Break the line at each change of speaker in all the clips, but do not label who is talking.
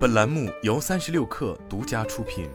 本栏目由三十六氪独家出品。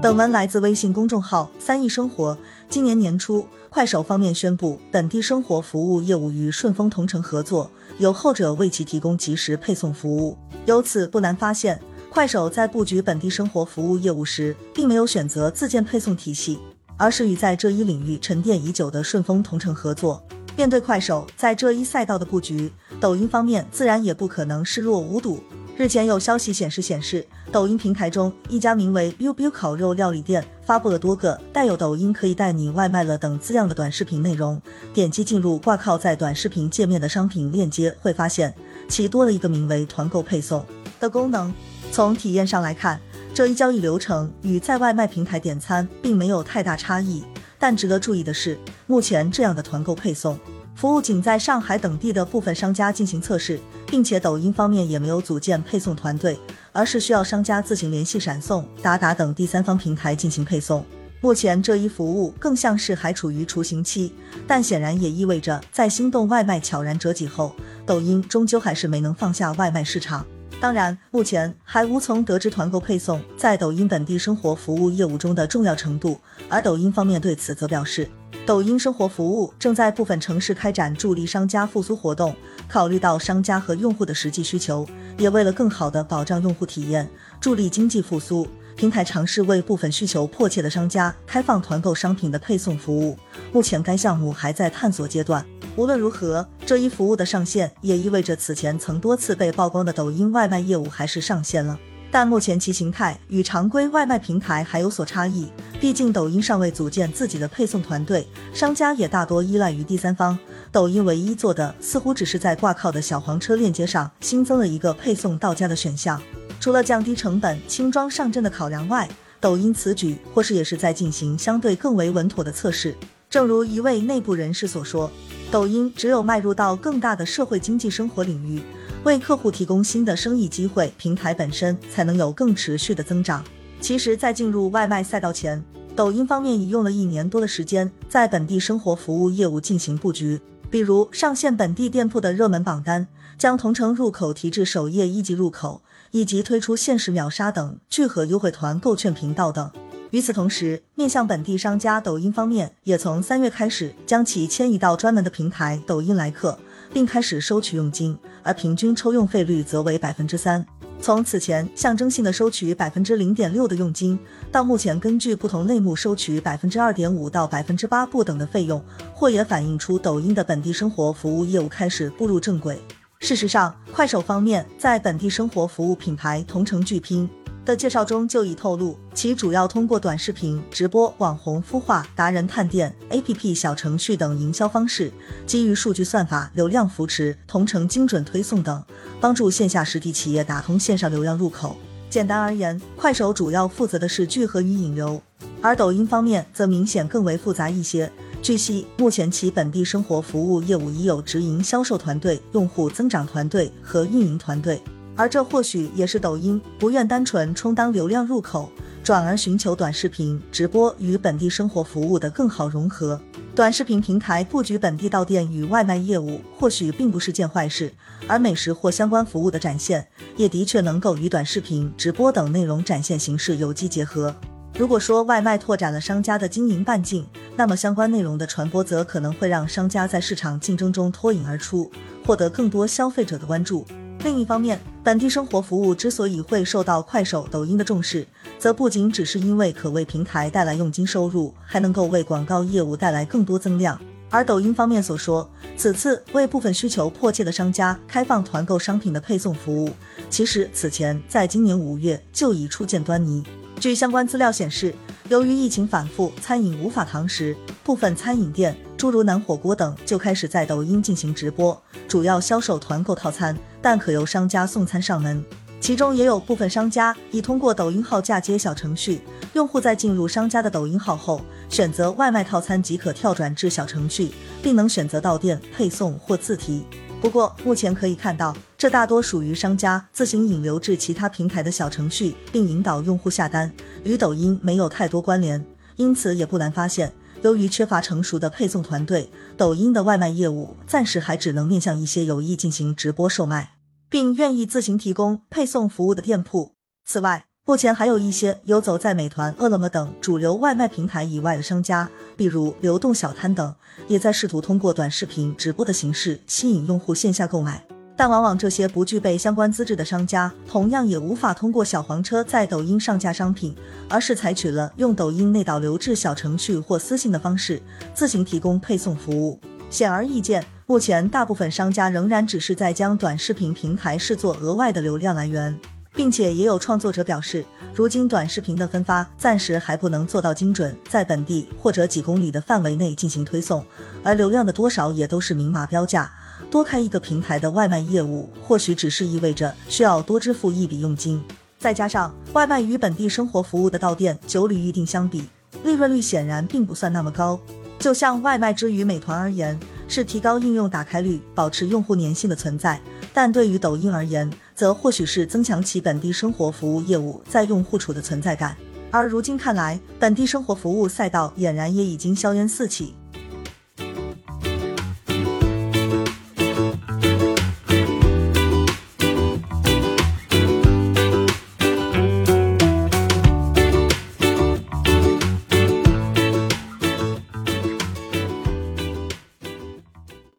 本文来自微信公众号“三亿生活”。今年年初，快手方面宣布，本地生活服务业务与顺丰同城合作，由后者为其提供即时配送服务。由此不难发现，快手在布局本地生活服务业务时，并没有选择自建配送体系，而是与在这一领域沉淀已久的顺丰同城合作。面对快手在这一赛道的布局，抖音方面自然也不可能视若无睹。日前有消息显示，显示抖音平台中一家名为 biu biu 烤肉料理店发布了多个带有“抖音可以带你外卖了”等字样的短视频内容。点击进入挂靠在短视频界面的商品链接，会发现其多了一个名为“团购配送”的功能。从体验上来看，这一交易流程与在外卖平台点餐并没有太大差异。但值得注意的是，目前这样的团购配送服务仅在上海等地的部分商家进行测试，并且抖音方面也没有组建配送团队，而是需要商家自行联系闪送、达达等第三方平台进行配送。目前这一服务更像是还处于雏形期，但显然也意味着在心动外卖悄然折戟后，抖音终究还是没能放下外卖市场。当然，目前还无从得知团购配送在抖音本地生活服务业务中的重要程度。而抖音方面对此则表示，抖音生活服务正在部分城市开展助力商家复苏活动，考虑到商家和用户的实际需求，也为了更好的保障用户体验，助力经济复苏。平台尝试为部分需求迫切的商家开放团购商品的配送服务，目前该项目还在探索阶段。无论如何，这一服务的上线也意味着此前曾多次被曝光的抖音外卖业务还是上线了。但目前其形态与常规外卖平台还有所差异，毕竟抖音尚未组建自己的配送团队，商家也大多依赖于第三方。抖音唯一做的似乎只是在挂靠的小黄车链接上新增了一个配送到家的选项。除了降低成本、轻装上阵的考量外，抖音此举或是也是在进行相对更为稳妥的测试。正如一位内部人士所说，抖音只有迈入到更大的社会经济生活领域，为客户提供新的生意机会，平台本身才能有更持续的增长。其实，在进入外卖赛道前，抖音方面已用了一年多的时间，在本地生活服务业务进行布局，比如上线本地店铺的热门榜单，将同城入口提至首页一级入口。以及推出限时秒杀等聚合优惠团购券频道等。与此同时，面向本地商家，抖音方面也从三月开始将其迁移到专门的平台抖音来客，并开始收取佣金，而平均抽用费率则为百分之三。从此前象征性的收取百分之零点六的佣金，到目前根据不同类目收取百分之二点五到百分之八不等的费用，或也反映出抖音的本地生活服务业务开始步入正轨。事实上，快手方面在本地生活服务品牌同城巨拼的介绍中就已透露，其主要通过短视频、直播、网红孵化、达人探店、APP 小程序等营销方式，基于数据算法、流量扶持、同城精准推送等，帮助线下实体企业打通线上流量入口。简单而言，快手主要负责的是聚合与引流，而抖音方面则明显更为复杂一些。据悉，目前其本地生活服务业务已有直营销售团队、用户增长团队和运营团队，而这或许也是抖音不愿单纯充当流量入口，转而寻求短视频直播与本地生活服务的更好融合。短视频平台布局本地到店与外卖业务，或许并不是件坏事，而美食或相关服务的展现，也的确能够与短视频直播等内容展现形式有机结合。如果说外卖拓展了商家的经营半径，那么相关内容的传播则可能会让商家在市场竞争中脱颖而出，获得更多消费者的关注。另一方面，本地生活服务之所以会受到快手、抖音的重视，则不仅只是因为可为平台带来佣金收入，还能够为广告业务带来更多增量。而抖音方面所说，此次为部分需求迫切的商家开放团购商品的配送服务，其实此前在今年五月就已初见端倪。据相关资料显示，由于疫情反复，餐饮无法堂食，部分餐饮店，诸如南火锅等，就开始在抖音进行直播，主要销售团购套餐，但可由商家送餐上门。其中也有部分商家已通过抖音号嫁接小程序，用户在进入商家的抖音号后，选择外卖套餐即可跳转至小程序，并能选择到店配送或自提。不过，目前可以看到，这大多属于商家自行引流至其他平台的小程序，并引导用户下单，与抖音没有太多关联。因此，也不难发现，由于缺乏成熟的配送团队，抖音的外卖业务暂时还只能面向一些有意进行直播售卖，并愿意自行提供配送服务的店铺。此外，目前还有一些游走在美团、饿了么等主流外卖平台以外的商家，比如流动小摊等，也在试图通过短视频直播的形式吸引用户线下购买。但往往这些不具备相关资质的商家，同样也无法通过小黄车在抖音上架商品，而是采取了用抖音内导流至小程序或私信的方式，自行提供配送服务。显而易见，目前大部分商家仍然只是在将短视频平台视作额外的流量来源，并且也有创作者表示，如今短视频的分发暂时还不能做到精准，在本地或者几公里的范围内进行推送，而流量的多少也都是明码标价。多开一个平台的外卖业务，或许只是意味着需要多支付一笔佣金。再加上外卖与本地生活服务的到店酒旅预订相比，利润率显然并不算那么高。就像外卖之于美团而言，是提高应用打开率，保持用户粘性的存在；但对于抖音而言，则或许是增强其本地生活服务业务在用户处的存在感。而如今看来，本地生活服务赛道俨然也已经硝烟四起。